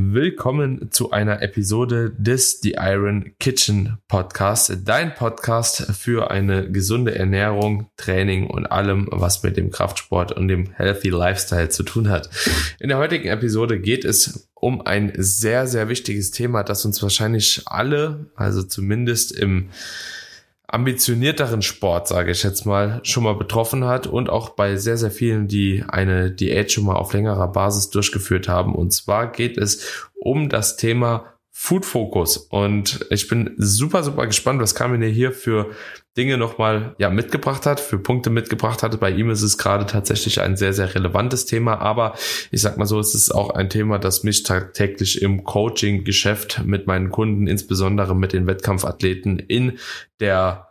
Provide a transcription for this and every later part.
willkommen zu einer Episode des The Iron Kitchen Podcast, dein Podcast für eine gesunde Ernährung, Training und allem, was mit dem Kraftsport und dem Healthy Lifestyle zu tun hat. In der heutigen Episode geht es um ein sehr, sehr wichtiges Thema, das uns wahrscheinlich alle, also zumindest im ambitionierteren Sport, sage ich jetzt mal, schon mal betroffen hat und auch bei sehr, sehr vielen, die eine Diät schon mal auf längerer Basis durchgeführt haben. Und zwar geht es um das Thema Food Focus. Und ich bin super, super gespannt, was Carmen hier für Dinge nochmal ja, mitgebracht hat, für Punkte mitgebracht hat. Bei ihm ist es gerade tatsächlich ein sehr, sehr relevantes Thema. Aber ich sag mal so, es ist auch ein Thema, das mich tagtäglich im Coaching-Geschäft mit meinen Kunden, insbesondere mit den Wettkampfathleten in der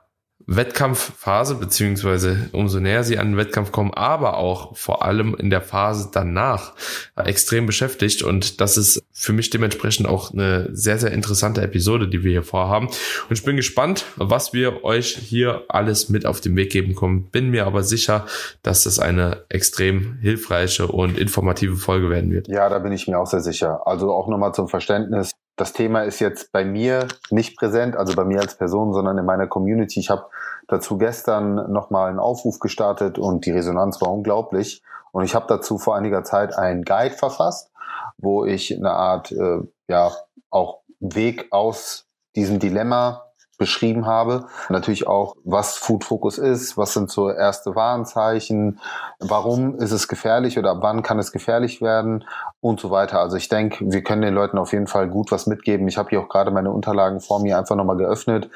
Wettkampfphase, beziehungsweise umso näher sie an den Wettkampf kommen, aber auch vor allem in der Phase danach extrem beschäftigt. Und das ist für mich dementsprechend auch eine sehr, sehr interessante Episode, die wir hier vorhaben. Und ich bin gespannt, was wir euch hier alles mit auf den Weg geben können. Bin mir aber sicher, dass das eine extrem hilfreiche und informative Folge werden wird. Ja, da bin ich mir auch sehr sicher. Also auch nochmal zum Verständnis das Thema ist jetzt bei mir nicht präsent, also bei mir als Person, sondern in meiner Community. Ich habe dazu gestern nochmal einen Aufruf gestartet und die Resonanz war unglaublich. Und ich habe dazu vor einiger Zeit einen Guide verfasst, wo ich eine Art, äh, ja, auch Weg aus diesem Dilemma beschrieben habe. Natürlich auch, was Food Focus ist, was sind so erste Warnzeichen, warum ist es gefährlich oder wann kann es gefährlich werden und so weiter. Also ich denke, wir können den Leuten auf jeden Fall gut was mitgeben. Ich habe hier auch gerade meine Unterlagen vor mir einfach nochmal geöffnet,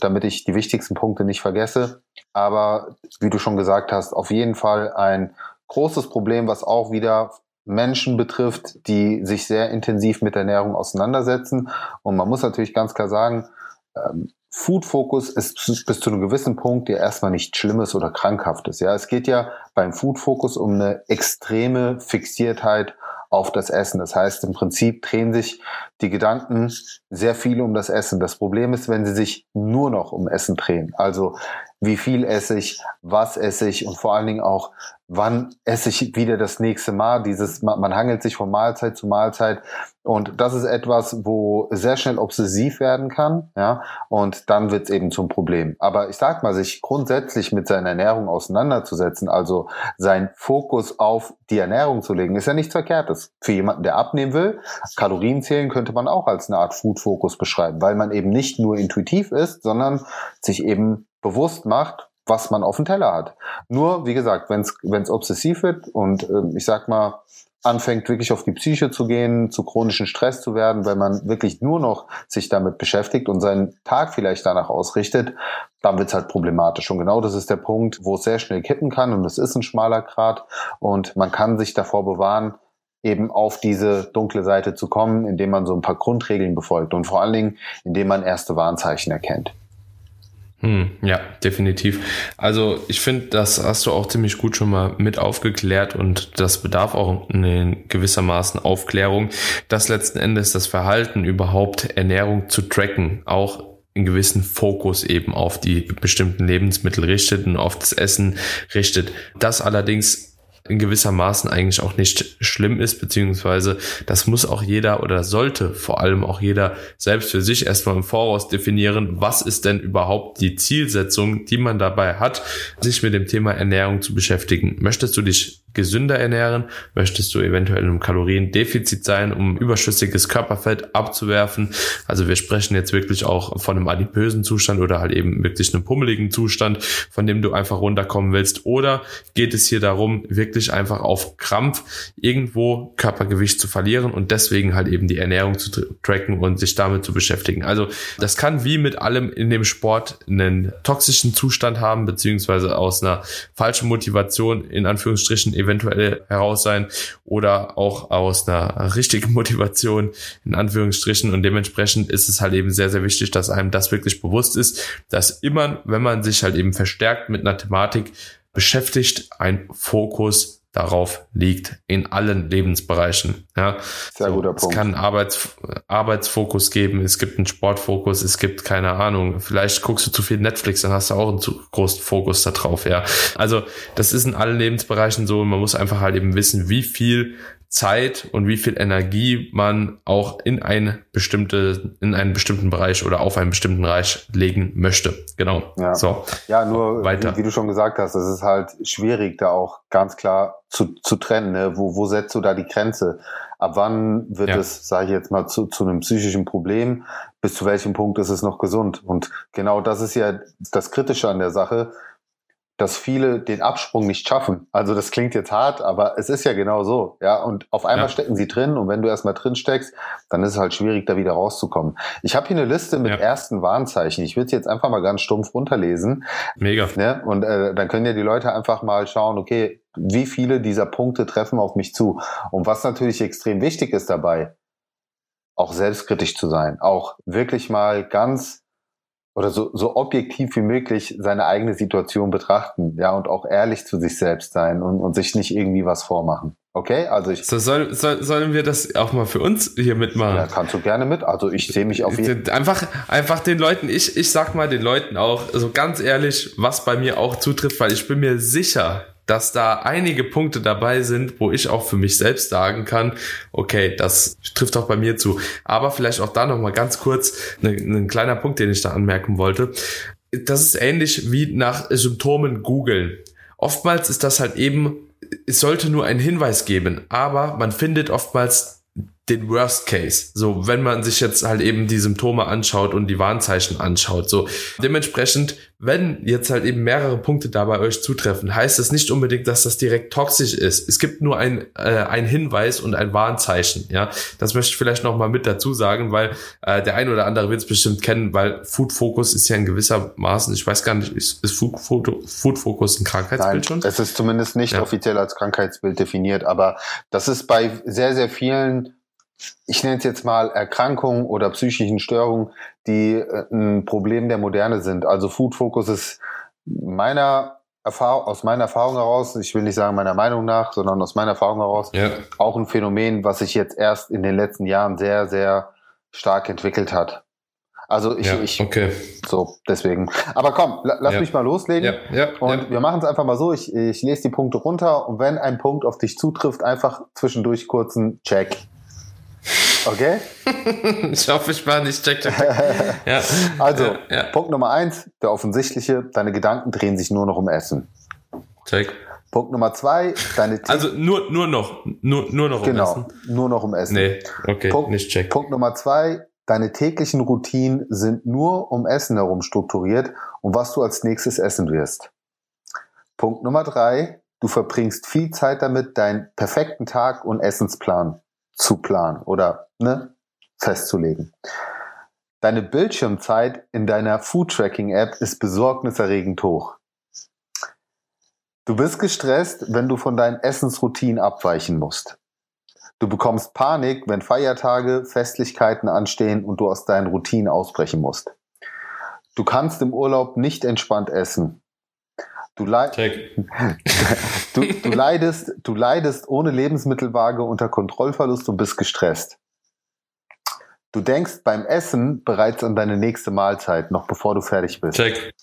damit ich die wichtigsten Punkte nicht vergesse. Aber wie du schon gesagt hast, auf jeden Fall ein großes Problem, was auch wieder Menschen betrifft, die sich sehr intensiv mit Ernährung auseinandersetzen. Und man muss natürlich ganz klar sagen, Food Focus ist bis zu einem gewissen Punkt ja erstmal nichts Schlimmes oder Krankhaftes. Ja, es geht ja beim Food Focus um eine extreme Fixiertheit auf das Essen. Das heißt, im Prinzip drehen sich die Gedanken sehr viel um das Essen. Das Problem ist, wenn sie sich nur noch um Essen drehen. Also wie viel esse ich, was esse ich und vor allen Dingen auch, wann esse ich wieder das nächste Mal. Dieses, man hangelt sich von Mahlzeit zu Mahlzeit und das ist etwas, wo sehr schnell obsessiv werden kann, ja, und dann wird es eben zum Problem. Aber ich sag mal, sich grundsätzlich mit seiner Ernährung auseinanderzusetzen, also seinen Fokus auf die Ernährung zu legen, ist ja nichts Verkehrtes. Für jemanden, der abnehmen will, Kalorien zählen könnte man auch als eine Art Food-Fokus beschreiben, weil man eben nicht nur intuitiv ist, sondern sich eben bewusst macht, was man auf dem Teller hat. Nur, wie gesagt, wenn es obsessiv wird und äh, ich sag mal, anfängt wirklich auf die Psyche zu gehen, zu chronischen Stress zu werden, weil man wirklich nur noch sich damit beschäftigt und seinen Tag vielleicht danach ausrichtet, dann wird es halt problematisch. Und genau das ist der Punkt, wo es sehr schnell kippen kann und es ist ein schmaler Grat und man kann sich davor bewahren, eben auf diese dunkle Seite zu kommen, indem man so ein paar Grundregeln befolgt und vor allen Dingen, indem man erste Warnzeichen erkennt. Hm, ja, definitiv. Also ich finde, das hast du auch ziemlich gut schon mal mit aufgeklärt und das bedarf auch in gewissermaßen Aufklärung, dass letzten Endes das Verhalten überhaupt Ernährung zu tracken auch einen gewissen Fokus eben auf die bestimmten Lebensmittel richtet und auf das Essen richtet. Das allerdings in gewisser Maßen eigentlich auch nicht schlimm ist, beziehungsweise das muss auch jeder oder sollte vor allem auch jeder selbst für sich erstmal im Voraus definieren, was ist denn überhaupt die Zielsetzung, die man dabei hat, sich mit dem Thema Ernährung zu beschäftigen. Möchtest du dich gesünder ernähren? Möchtest du eventuell im Kaloriendefizit sein, um überschüssiges Körperfett abzuwerfen? Also wir sprechen jetzt wirklich auch von einem adipösen Zustand oder halt eben wirklich einem pummeligen Zustand, von dem du einfach runterkommen willst. Oder geht es hier darum, wirklich einfach auf Krampf irgendwo Körpergewicht zu verlieren und deswegen halt eben die Ernährung zu tracken und sich damit zu beschäftigen? Also das kann wie mit allem in dem Sport einen toxischen Zustand haben, beziehungsweise aus einer falschen Motivation in Anführungsstrichen eventuell heraus sein oder auch aus einer richtigen Motivation in Anführungsstrichen. Und dementsprechend ist es halt eben sehr, sehr wichtig, dass einem das wirklich bewusst ist, dass immer, wenn man sich halt eben verstärkt mit einer Thematik beschäftigt, ein Fokus darauf liegt in allen Lebensbereichen. Ja, sehr guter Punkt. Es kann Arbeits, Arbeitsfokus geben, es gibt einen Sportfokus, es gibt keine Ahnung. Vielleicht guckst du zu viel Netflix, dann hast du auch einen zu großen Fokus da drauf. Ja, also das ist in allen Lebensbereichen so. Man muss einfach halt eben wissen, wie viel Zeit und wie viel Energie man auch in eine bestimmte, in einen bestimmten Bereich oder auf einen bestimmten Bereich legen möchte. Genau. Ja, so, ja nur weiter. Wie, wie, du schon gesagt hast, es ist halt schwierig, da auch ganz klar zu, zu trennen. Ne? Wo, wo setzt du da die Grenze? Ab wann wird ja. es, sage ich jetzt mal, zu, zu einem psychischen Problem? Bis zu welchem Punkt ist es noch gesund? Und genau das ist ja das Kritische an der Sache dass viele den Absprung nicht schaffen. Also das klingt jetzt hart, aber es ist ja genau so. Ja, und auf einmal ja. stecken sie drin und wenn du erstmal drin steckst, dann ist es halt schwierig, da wieder rauszukommen. Ich habe hier eine Liste mit ja. ersten Warnzeichen. Ich würde sie jetzt einfach mal ganz stumpf runterlesen. Mega. Ne? Und äh, dann können ja die Leute einfach mal schauen, okay, wie viele dieser Punkte treffen auf mich zu. Und was natürlich extrem wichtig ist dabei, auch selbstkritisch zu sein, auch wirklich mal ganz oder so, so objektiv wie möglich seine eigene Situation betrachten, ja, und auch ehrlich zu sich selbst sein und, und sich nicht irgendwie was vormachen. Okay, also ich. So soll, soll, sollen wir das auch mal für uns hier mitmachen? Ja, kannst du gerne mit. Also ich sehe mich auf jeden Fall. Einfach, einfach den Leuten, ich, ich sag mal den Leuten auch, also ganz ehrlich, was bei mir auch zutrifft, weil ich bin mir sicher, dass da einige Punkte dabei sind, wo ich auch für mich selbst sagen kann, okay, das trifft auch bei mir zu. Aber vielleicht auch da nochmal ganz kurz ein kleiner Punkt, den ich da anmerken wollte. Das ist ähnlich wie nach Symptomen googeln. Oftmals ist das halt eben, es sollte nur einen Hinweis geben, aber man findet oftmals den Worst Case. So, wenn man sich jetzt halt eben die Symptome anschaut und die Warnzeichen anschaut. So, dementsprechend, wenn jetzt halt eben mehrere Punkte da bei euch zutreffen, heißt das nicht unbedingt, dass das direkt toxisch ist. Es gibt nur ein, äh, ein Hinweis und ein Warnzeichen. Ja, das möchte ich vielleicht noch mal mit dazu sagen, weil äh, der ein oder andere wird es bestimmt kennen, weil Food Focus ist ja in gewisser Maßen, ich weiß gar nicht, ist, ist Food, Food Focus ein Krankheitsbild Nein, schon? Es ist zumindest nicht ja. offiziell als Krankheitsbild definiert, aber das ist bei sehr, sehr vielen ich nenne es jetzt mal Erkrankungen oder psychischen Störungen, die äh, ein Problem der Moderne sind. Also Food Focus ist meiner Erfahrung, aus meiner Erfahrung heraus, ich will nicht sagen meiner Meinung nach, sondern aus meiner Erfahrung heraus, ja. auch ein Phänomen, was sich jetzt erst in den letzten Jahren sehr, sehr stark entwickelt hat. Also ich, ja, ich okay. so deswegen. Aber komm, lass ja. mich mal loslegen. Ja, und wir machen es einfach mal so. Ich, ich lese die Punkte runter und wenn ein Punkt auf dich zutrifft, einfach zwischendurch kurzen Check. Okay? ich hoffe, ich war nicht check, check. ja. Also, ja. Punkt Nummer eins, der offensichtliche, deine Gedanken drehen sich nur noch um Essen. Check. Punkt Nummer zwei, deine The Also nur, nur noch, nur, nur noch um genau, Essen. Genau, nur noch um Essen. Nee, okay, Punkt, nicht check. Punkt Nummer zwei, deine täglichen Routinen sind nur um Essen herum strukturiert und was du als nächstes essen wirst. Punkt Nummer drei, du verbringst viel Zeit damit, deinen perfekten Tag und Essensplan zu planen oder ne, festzulegen. Deine Bildschirmzeit in deiner Food Tracking App ist besorgniserregend hoch. Du bist gestresst, wenn du von deinen Essensroutinen abweichen musst. Du bekommst Panik, wenn Feiertage, Festlichkeiten anstehen und du aus deinen Routinen ausbrechen musst. Du kannst im Urlaub nicht entspannt essen. Du, leid du, du, leidest, du leidest ohne Lebensmittelwaage unter Kontrollverlust und bist gestresst. Du denkst beim Essen bereits an deine nächste Mahlzeit, noch bevor du fertig bist. Check.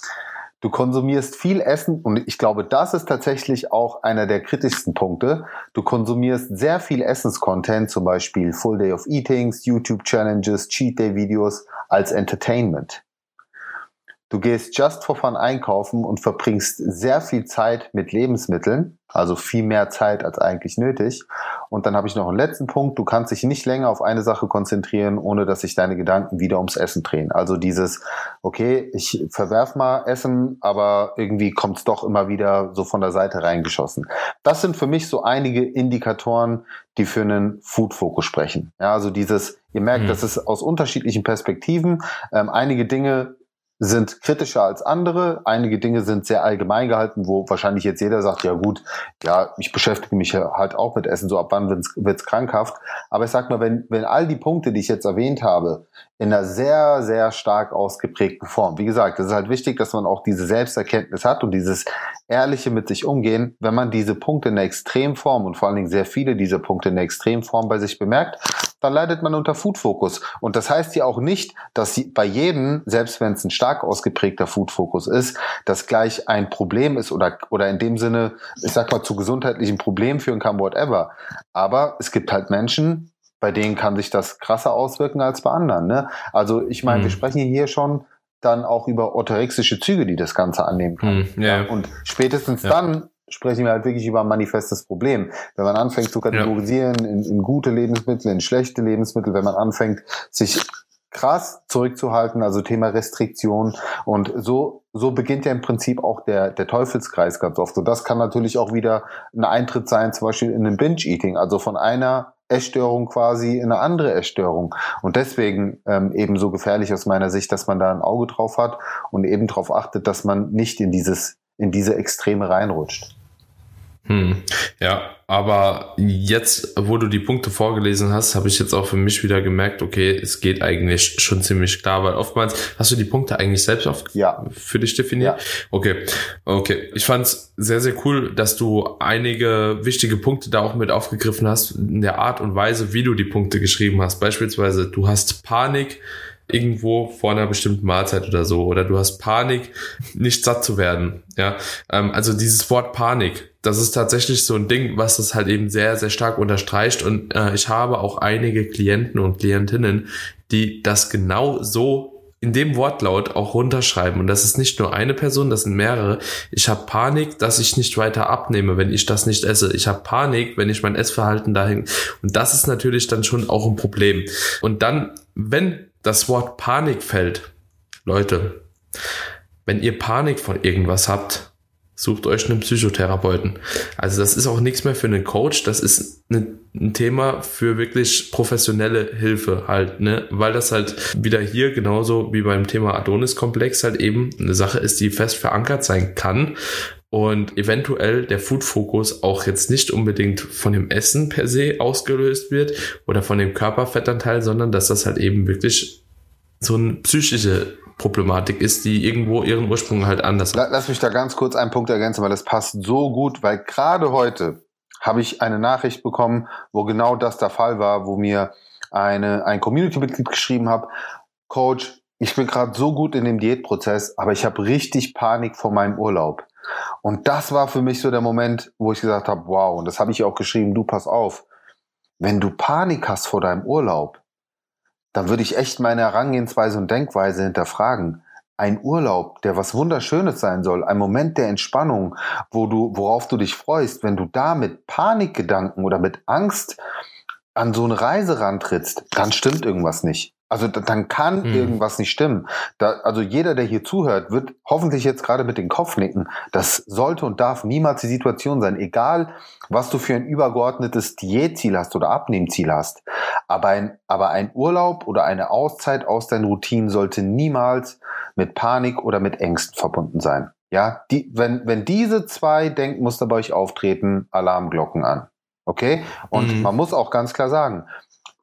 Du konsumierst viel Essen und ich glaube, das ist tatsächlich auch einer der kritischsten Punkte. Du konsumierst sehr viel Essenscontent, zum Beispiel Full Day of Eatings, YouTube Challenges, Cheat Day Videos als Entertainment. Du gehst just for fun einkaufen und verbringst sehr viel Zeit mit Lebensmitteln, also viel mehr Zeit als eigentlich nötig. Und dann habe ich noch einen letzten Punkt. Du kannst dich nicht länger auf eine Sache konzentrieren, ohne dass sich deine Gedanken wieder ums Essen drehen. Also dieses, okay, ich verwerf mal Essen, aber irgendwie kommt es doch immer wieder so von der Seite reingeschossen. Das sind für mich so einige Indikatoren, die für einen Food-Fokus sprechen. Ja, also dieses, ihr merkt, mhm. das ist aus unterschiedlichen Perspektiven. Ähm, einige Dinge sind kritischer als andere. Einige Dinge sind sehr allgemein gehalten, wo wahrscheinlich jetzt jeder sagt, ja gut, ja, ich beschäftige mich halt auch mit Essen, so ab wann wird es krankhaft. Aber ich sag mal, wenn, wenn all die Punkte, die ich jetzt erwähnt habe, in einer sehr, sehr stark ausgeprägten Form, wie gesagt, es ist halt wichtig, dass man auch diese Selbsterkenntnis hat und dieses ehrliche mit sich umgehen, wenn man diese Punkte in der Extremform und vor allen Dingen sehr viele dieser Punkte in der Extremform bei sich bemerkt, dann leidet man unter Food Focus. Und das heißt ja auch nicht, dass bei jedem, selbst wenn es ein stark ausgeprägter Food Focus ist, das gleich ein Problem ist oder, oder in dem Sinne, ich sag mal, zu gesundheitlichen Problemen führen kann, whatever. Aber es gibt halt Menschen, bei denen kann sich das krasser auswirken als bei anderen. Ne? Also ich meine, mhm. wir sprechen hier schon dann auch über orthorexische Züge, die das Ganze annehmen können. Mhm, yeah. und spätestens ja. dann sprechen wir halt wirklich über ein manifestes Problem. Wenn man anfängt zu kategorisieren ja. in, in gute Lebensmittel, in schlechte Lebensmittel, wenn man anfängt, sich krass zurückzuhalten, also Thema Restriktion. Und so, so beginnt ja im Prinzip auch der, der Teufelskreis ganz oft. Und das kann natürlich auch wieder ein Eintritt sein, zum Beispiel in den Binge-Eating, also von einer Essstörung quasi in eine andere Essstörung. Und deswegen ähm, eben so gefährlich aus meiner Sicht, dass man da ein Auge drauf hat und eben darauf achtet, dass man nicht in dieses, in diese Extreme reinrutscht. Hm. Ja, aber jetzt, wo du die Punkte vorgelesen hast, habe ich jetzt auch für mich wieder gemerkt, okay, es geht eigentlich schon ziemlich klar, weil oftmals hast du die Punkte eigentlich selbst auf ja. für dich definiert. Ja. Okay, okay. Ich fand's sehr, sehr cool, dass du einige wichtige Punkte da auch mit aufgegriffen hast, in der Art und Weise, wie du die Punkte geschrieben hast. Beispielsweise, du hast Panik, irgendwo vor einer bestimmten Mahlzeit oder so oder du hast Panik, nicht satt zu werden. Ja, ähm, also dieses Wort Panik, das ist tatsächlich so ein Ding, was das halt eben sehr, sehr stark unterstreicht und äh, ich habe auch einige Klienten und Klientinnen, die das genau so in dem Wortlaut auch runterschreiben. Und das ist nicht nur eine Person, das sind mehrere. Ich habe Panik, dass ich nicht weiter abnehme, wenn ich das nicht esse. Ich habe Panik, wenn ich mein Essverhalten dahin. Und das ist natürlich dann schon auch ein Problem. Und dann, wenn das Wort Panik fällt, Leute, wenn ihr Panik von irgendwas habt, sucht euch einen Psychotherapeuten. Also das ist auch nichts mehr für einen Coach, das ist ein Thema für wirklich professionelle Hilfe halt, ne, weil das halt wieder hier genauso wie beim Thema Adonis-Komplex halt eben eine Sache ist, die fest verankert sein kann und eventuell der Food-Fokus auch jetzt nicht unbedingt von dem Essen per se ausgelöst wird oder von dem Körperfettanteil, sondern dass das halt eben wirklich so eine psychische Problematik ist, die irgendwo ihren Ursprung halt anders hat. Lass mich da ganz kurz einen Punkt ergänzen, weil das passt so gut, weil gerade heute habe ich eine Nachricht bekommen, wo genau das der Fall war, wo mir eine, ein Community-Mitglied geschrieben hat, Coach, ich bin gerade so gut in dem Diätprozess, aber ich habe richtig Panik vor meinem Urlaub. Und das war für mich so der Moment, wo ich gesagt habe, wow, und das habe ich auch geschrieben, du pass auf, wenn du Panik hast vor deinem Urlaub, dann würde ich echt meine Herangehensweise und Denkweise hinterfragen. Ein Urlaub, der was Wunderschönes sein soll, ein Moment der Entspannung, wo du, worauf du dich freust, wenn du da mit Panikgedanken oder mit Angst an so eine Reise rantrittst, dann stimmt irgendwas nicht. Also dann kann mhm. irgendwas nicht stimmen. Da, also jeder, der hier zuhört, wird hoffentlich jetzt gerade mit dem Kopf nicken. Das sollte und darf niemals die Situation sein, egal was du für ein übergeordnetes Diätziel hast oder Abnehmziel hast. Aber ein, aber ein Urlaub oder eine Auszeit aus deinen Routinen sollte niemals mit Panik oder mit Ängsten verbunden sein. Ja, die, wenn, wenn diese zwei Denkmuster bei euch auftreten, Alarmglocken an. Okay? Und mhm. man muss auch ganz klar sagen,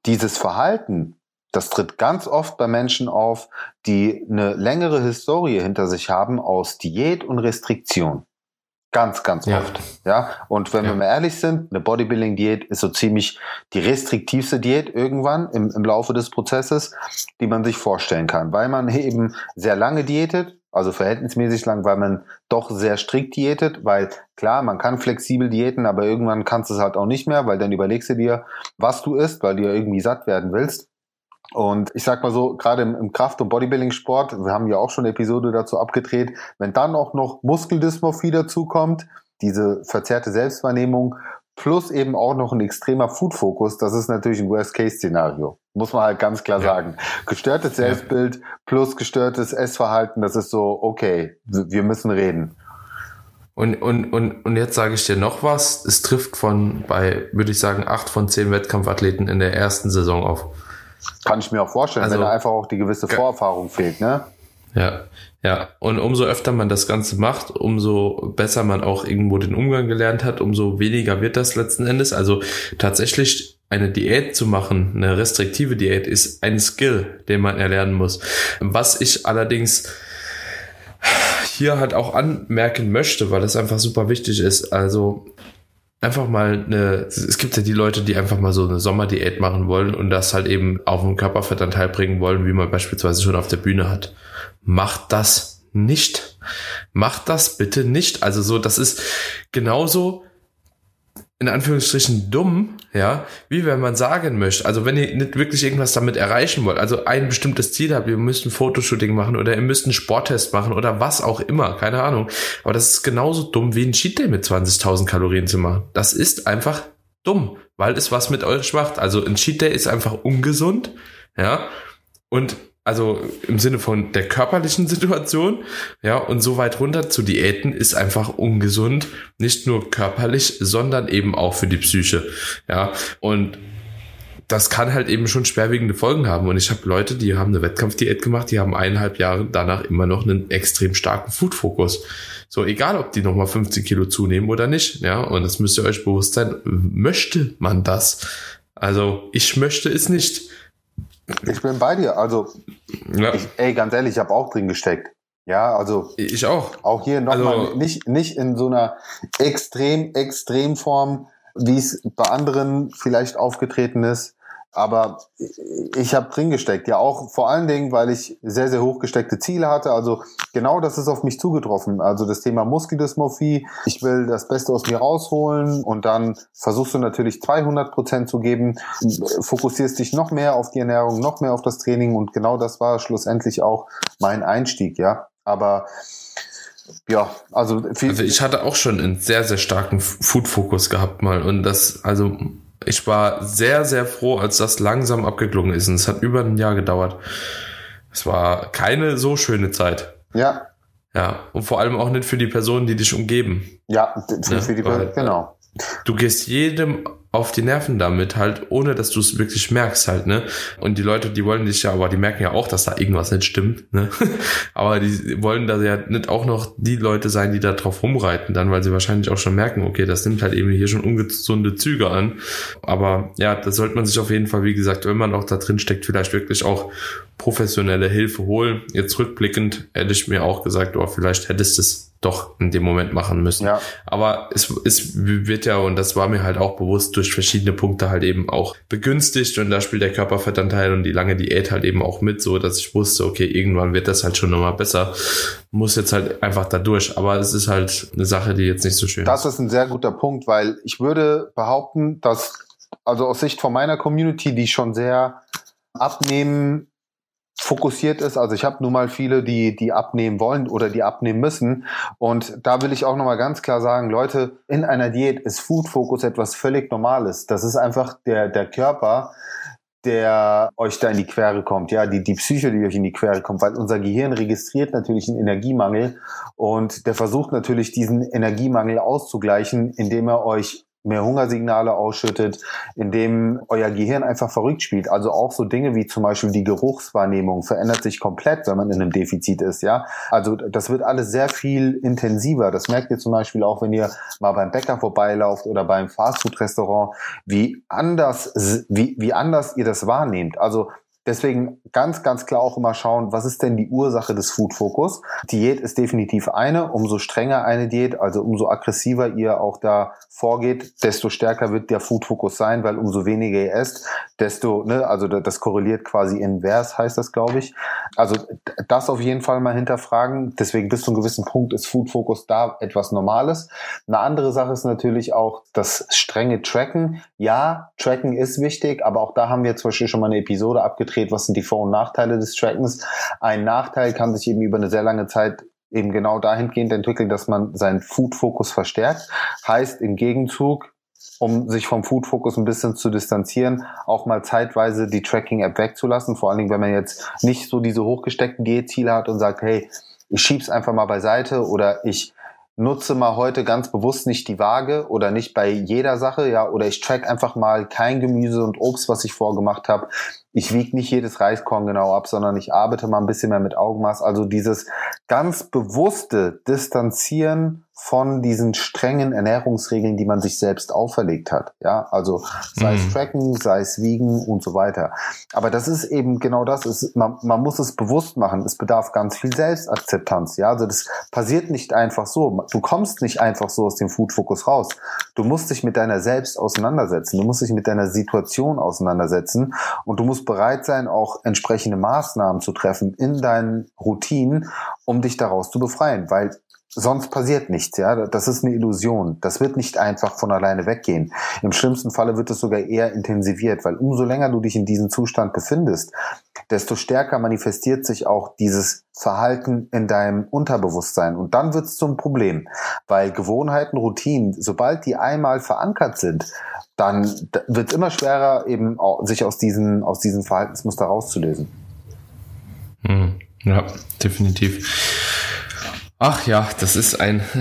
dieses Verhalten, das tritt ganz oft bei Menschen auf, die eine längere Historie hinter sich haben aus Diät und Restriktion. Ganz, ganz ja. oft. Ja. Und wenn ja. wir mal ehrlich sind, eine Bodybuilding-Diät ist so ziemlich die restriktivste Diät irgendwann im, im Laufe des Prozesses, die man sich vorstellen kann, weil man eben sehr lange diätet, also verhältnismäßig lang, weil man doch sehr strikt diätet, weil klar, man kann flexibel diäten, aber irgendwann kannst du es halt auch nicht mehr, weil dann überlegst du dir, was du isst, weil du ja irgendwie satt werden willst. Und ich sag mal so, gerade im, im Kraft- und Bodybuilding-Sport, wir haben ja auch schon eine Episode dazu abgedreht, wenn dann auch noch Muskeldysmorphie dazukommt, diese verzerrte Selbstwahrnehmung, plus eben auch noch ein extremer Food-Fokus, das ist natürlich ein Worst-Case-Szenario. Muss man halt ganz klar ja. sagen. Gestörtes Selbstbild ja. plus gestörtes Essverhalten, das ist so, okay, wir müssen reden. Und, und, und, und jetzt sage ich dir noch was. Es trifft von, bei, würde ich sagen, acht von zehn Wettkampfathleten in der ersten Saison auf. Kann ich mir auch vorstellen, also, wenn da einfach auch die gewisse Vorerfahrung fehlt, ne? Ja, ja. Und umso öfter man das Ganze macht, umso besser man auch irgendwo den Umgang gelernt hat, umso weniger wird das letzten Endes. Also tatsächlich eine Diät zu machen, eine restriktive Diät, ist ein Skill, den man erlernen muss. Was ich allerdings hier halt auch anmerken möchte, weil das einfach super wichtig ist. Also einfach mal eine, es gibt ja die Leute, die einfach mal so eine Sommerdiät machen wollen und das halt eben auf den Körperfettanteil bringen wollen, wie man beispielsweise schon auf der Bühne hat. Macht das nicht. Macht das bitte nicht. Also so, das ist genauso, in Anführungsstrichen dumm, ja, wie wenn man sagen möchte, also wenn ihr nicht wirklich irgendwas damit erreichen wollt, also ein bestimmtes Ziel habt, ihr müsst ein Fotoshooting machen oder ihr müsst einen Sporttest machen oder was auch immer, keine Ahnung. Aber das ist genauso dumm wie ein Cheat Day mit 20.000 Kalorien zu machen. Das ist einfach dumm, weil es was mit euch macht. Also ein Cheat Day ist einfach ungesund, ja, und also im Sinne von der körperlichen Situation, ja, und so weit runter zu Diäten ist einfach ungesund, nicht nur körperlich, sondern eben auch für die Psyche, ja, und das kann halt eben schon schwerwiegende Folgen haben. Und ich habe Leute, die haben eine Wettkampfdiät gemacht, die haben eineinhalb Jahre danach immer noch einen extrem starken Food-Fokus. So, egal ob die nochmal 15 Kilo zunehmen oder nicht, ja, und das müsst ihr euch bewusst sein, möchte man das? Also, ich möchte es nicht. Ich bin bei dir. Also, ja. ich, ey, ganz ehrlich, ich habe auch drin gesteckt. Ja, also ich auch. Auch hier nochmal also, nicht nicht in so einer extrem extrem Form, wie es bei anderen vielleicht aufgetreten ist. Aber ich habe drin gesteckt, ja auch vor allen Dingen, weil ich sehr, sehr hochgesteckte Ziele hatte. Also genau das ist auf mich zugetroffen. Also das Thema Muskeldysmorphie. Ich will das Beste aus mir rausholen und dann versuchst du natürlich 200 Prozent zu geben, fokussierst dich noch mehr auf die Ernährung, noch mehr auf das Training und genau das war schlussendlich auch mein Einstieg, ja. Aber ja, also, also ich hatte auch schon einen sehr, sehr starken Food-Fokus gehabt mal und das, also ich war sehr, sehr froh, als das langsam abgeklungen ist. Und es hat über ein Jahr gedauert. Es war keine so schöne Zeit. Ja. Ja, und vor allem auch nicht für die Personen, die dich umgeben. Ja, für, die Personen, genau. Du gehst jedem auf die Nerven damit halt, ohne dass du es wirklich merkst halt, ne? Und die Leute, die wollen dich ja, aber die merken ja auch, dass da irgendwas nicht stimmt, ne? aber die wollen da ja nicht auch noch die Leute sein, die da drauf rumreiten, dann, weil sie wahrscheinlich auch schon merken, okay, das nimmt halt eben hier schon ungesunde Züge an. Aber ja, da sollte man sich auf jeden Fall, wie gesagt, wenn man auch da drin steckt, vielleicht wirklich auch professionelle Hilfe holen. Jetzt rückblickend hätte ich mir auch gesagt, oh, vielleicht hättest du es doch in dem Moment machen müssen. Ja. Aber es, es wird ja, und das war mir halt auch bewusst, durch verschiedene Punkte halt eben auch begünstigt und da spielt der Körperfettanteil und die lange Diät halt eben auch mit, so dass ich wusste, okay, irgendwann wird das halt schon nochmal besser. Muss jetzt halt einfach da durch. Aber es ist halt eine Sache, die jetzt nicht so schön das ist. Das ist ein sehr guter Punkt, weil ich würde behaupten, dass, also aus Sicht von meiner Community, die schon sehr abnehmen fokussiert ist. Also ich habe nun mal viele, die die abnehmen wollen oder die abnehmen müssen. Und da will ich auch nochmal ganz klar sagen, Leute, in einer Diät ist Food Focus etwas völlig Normales. Das ist einfach der, der Körper, der euch da in die Quere kommt, ja, die, die Psyche, die euch in die Quere kommt, weil unser Gehirn registriert natürlich einen Energiemangel und der versucht natürlich diesen Energiemangel auszugleichen, indem er euch mehr Hungersignale ausschüttet, indem euer Gehirn einfach verrückt spielt. Also auch so Dinge wie zum Beispiel die Geruchswahrnehmung verändert sich komplett, wenn man in einem Defizit ist, ja. Also das wird alles sehr viel intensiver. Das merkt ihr zum Beispiel auch, wenn ihr mal beim Bäcker vorbeilauft oder beim Fastfood-Restaurant, wie anders, wie, wie anders ihr das wahrnehmt. Also Deswegen ganz, ganz klar auch immer schauen, was ist denn die Ursache des Food Focus? Diät ist definitiv eine. Umso strenger eine Diät, also umso aggressiver ihr auch da vorgeht, desto stärker wird der Food Focus sein, weil umso weniger ihr esst, desto, ne, also das korreliert quasi invers, heißt das, glaube ich. Also das auf jeden Fall mal hinterfragen. Deswegen bis zu einem gewissen Punkt ist Food Focus da etwas Normales. Eine andere Sache ist natürlich auch das strenge Tracken. Ja, Tracken ist wichtig, aber auch da haben wir zum Beispiel schon mal eine Episode abgetreten gedreht, was sind die Vor- und Nachteile des Trackens. Ein Nachteil kann sich eben über eine sehr lange Zeit eben genau dahingehend entwickeln, dass man seinen Food-Fokus verstärkt. Heißt im Gegenzug, um sich vom Food-Fokus ein bisschen zu distanzieren, auch mal zeitweise die Tracking-App wegzulassen. Vor allen Dingen, wenn man jetzt nicht so diese hochgesteckten Diätziele hat und sagt, hey, ich schieb's einfach mal beiseite oder ich nutze mal heute ganz bewusst nicht die Waage oder nicht bei jeder Sache, ja, oder ich track einfach mal kein Gemüse und Obst, was ich vorgemacht habe. Ich wiege nicht jedes Reiskorn genau ab, sondern ich arbeite mal ein bisschen mehr mit Augenmaß. Also dieses ganz bewusste Distanzieren von diesen strengen Ernährungsregeln, die man sich selbst auferlegt hat. Ja, also sei es mhm. Tracken, sei es Wiegen und so weiter. Aber das ist eben genau das. Ist, man, man muss es bewusst machen. Es bedarf ganz viel Selbstakzeptanz. Ja, also das passiert nicht einfach so. Du kommst nicht einfach so aus dem Food Focus raus. Du musst dich mit deiner selbst auseinandersetzen. Du musst dich mit deiner Situation auseinandersetzen und du musst bereit sein, auch entsprechende Maßnahmen zu treffen in deinen Routinen, um dich daraus zu befreien, weil sonst passiert nichts, ja. Das ist eine Illusion. Das wird nicht einfach von alleine weggehen. Im schlimmsten Falle wird es sogar eher intensiviert, weil umso länger du dich in diesem Zustand befindest, desto stärker manifestiert sich auch dieses Verhalten in deinem Unterbewusstsein. Und dann wird es zum Problem, weil Gewohnheiten, Routinen, sobald die einmal verankert sind, dann wird es immer schwerer, eben sich aus diesen, aus diesen Verhaltensmuster rauszulösen. Hm. Ja, definitiv. Ach ja, das ist ein,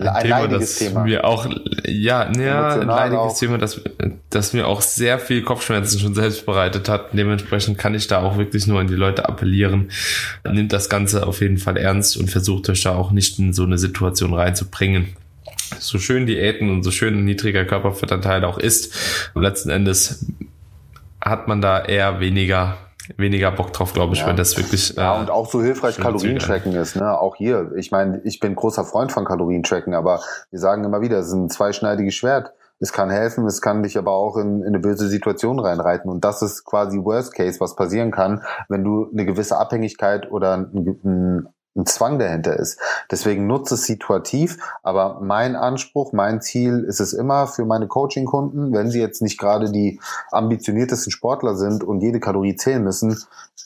ein Thema, das Thema. mir auch, ja, ja ein leidiges auch. Thema, das, das mir auch sehr viel Kopfschmerzen schon selbst bereitet hat. Dementsprechend kann ich da auch wirklich nur an die Leute appellieren. Nimmt das Ganze auf jeden Fall ernst und versucht euch da auch nicht in so eine Situation reinzubringen. So schön Diäten und so schön ein niedriger Körperfettanteil auch ist, letzten Endes hat man da eher weniger weniger Bock drauf, glaube ich, ja. wenn das wirklich. Äh, ja, und auch so hilfreich Kalorientracken ist, ne? Auch hier. Ich meine, ich bin großer Freund von Kalorientracken, aber wir sagen immer wieder, es ist ein zweischneidiges Schwert. Es kann helfen, es kann dich aber auch in, in eine böse Situation reinreiten. Und das ist quasi Worst Case, was passieren kann, wenn du eine gewisse Abhängigkeit oder ein, ein ein Zwang dahinter ist. Deswegen nutze es situativ, aber mein Anspruch, mein Ziel ist es immer für meine Coaching-Kunden, wenn sie jetzt nicht gerade die ambitioniertesten Sportler sind und jede Kalorie zählen müssen,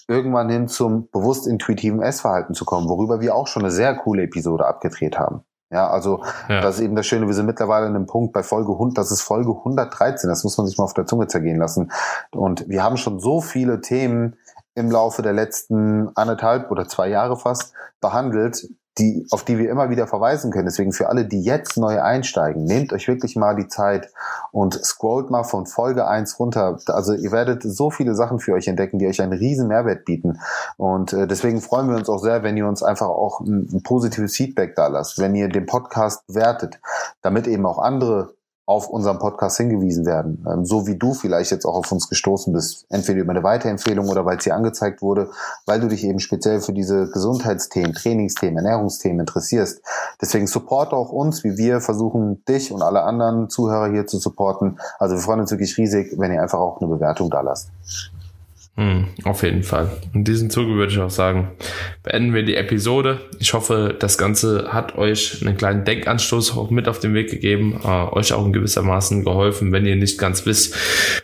irgendwann hin zum bewusst intuitiven Essverhalten zu kommen, worüber wir auch schon eine sehr coole Episode abgedreht haben. Ja, also ja. das ist eben das Schöne, wir sind mittlerweile an einem Punkt bei Folge 100, das ist Folge 113, das muss man sich mal auf der Zunge zergehen lassen. Und wir haben schon so viele Themen, im Laufe der letzten anderthalb oder zwei Jahre fast behandelt, die, auf die wir immer wieder verweisen können. Deswegen für alle, die jetzt neu einsteigen, nehmt euch wirklich mal die Zeit und scrollt mal von Folge eins runter. Also ihr werdet so viele Sachen für euch entdecken, die euch einen riesen Mehrwert bieten. Und äh, deswegen freuen wir uns auch sehr, wenn ihr uns einfach auch ein, ein positives Feedback da lasst, wenn ihr den Podcast wertet, damit eben auch andere auf unserem Podcast hingewiesen werden. Ähm, so wie du vielleicht jetzt auch auf uns gestoßen bist. Entweder über eine Weiterempfehlung oder weil es dir angezeigt wurde, weil du dich eben speziell für diese Gesundheitsthemen, Trainingsthemen, Ernährungsthemen interessierst. Deswegen support auch uns, wie wir versuchen, dich und alle anderen Zuhörer hier zu supporten. Also wir freuen uns wirklich riesig, wenn ihr einfach auch eine Bewertung da lasst. Hm, auf jeden Fall. In diesem Zuge würde ich auch sagen, beenden wir die Episode. Ich hoffe, das Ganze hat euch einen kleinen Denkanstoß auch mit auf den Weg gegeben, äh, euch auch in gewissermaßen geholfen, wenn ihr nicht ganz wisst,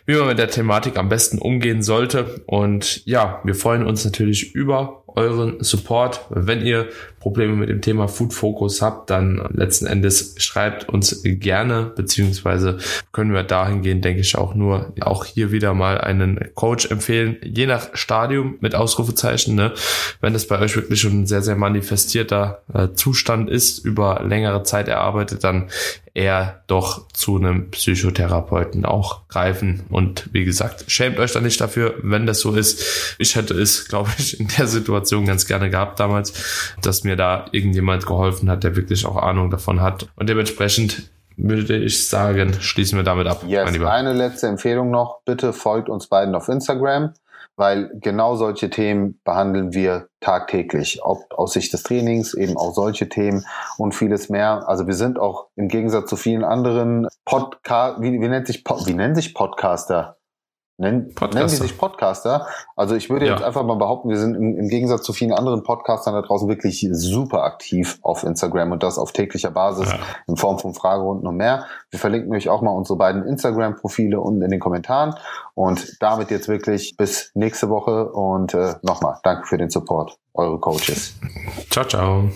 wie man mit der Thematik am besten umgehen sollte. Und ja, wir freuen uns natürlich über euren Support. Wenn ihr Probleme mit dem Thema Food Focus habt, dann letzten Endes schreibt uns gerne, beziehungsweise können wir dahingehend, denke ich, auch nur auch hier wieder mal einen Coach empfehlen, je nach Stadium mit Ausrufezeichen. Ne? Wenn es bei euch wirklich schon ein sehr, sehr manifestierter äh, Zustand ist, über längere Zeit erarbeitet, dann eher doch zu einem Psychotherapeuten auch greifen. Und wie gesagt, schämt euch da nicht dafür, wenn das so ist. Ich hätte es, glaube ich, in der Situation ganz gerne gehabt damals, dass mir da irgendjemand geholfen hat, der wirklich auch Ahnung davon hat. Und dementsprechend würde ich sagen, schließen wir damit ab. Yes, eine letzte Empfehlung noch. Bitte folgt uns beiden auf Instagram weil genau solche Themen behandeln wir tagtäglich, ob aus Sicht des Trainings, eben auch solche Themen und vieles mehr. Also wir sind auch im Gegensatz zu vielen anderen Podcast, wie, wie nennt sich, wie nennen sich Podcaster? Nennen, nennen die sich Podcaster. Also ich würde ja. jetzt einfach mal behaupten, wir sind im, im, Gegensatz zu vielen anderen Podcastern da draußen wirklich super aktiv auf Instagram und das auf täglicher Basis ja. in Form von Fragerunden und mehr. Wir verlinken euch auch mal unsere beiden Instagram-Profile unten in den Kommentaren. Und damit jetzt wirklich bis nächste Woche und äh, nochmal danke für den Support, eure Coaches. Ciao, ciao.